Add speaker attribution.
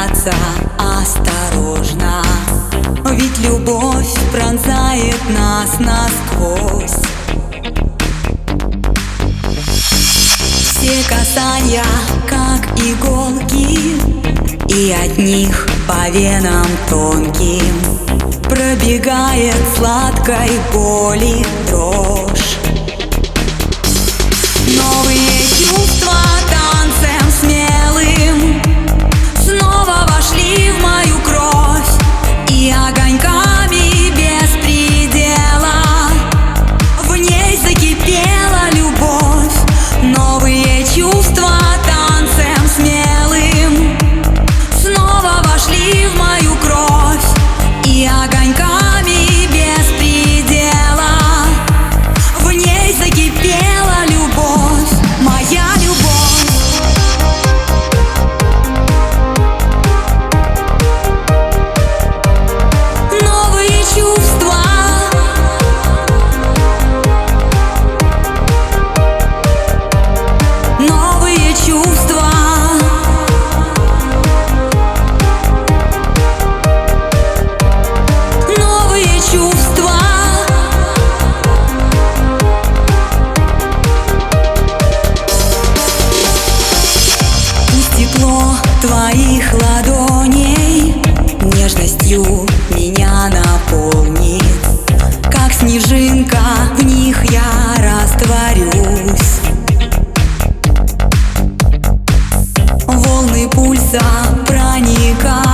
Speaker 1: касаться осторожно. Ведь любовь пронзает нас насквозь. Все касания, как иголки И от них по венам тонким Пробегает сладкой боли дрожь. пульса проникает.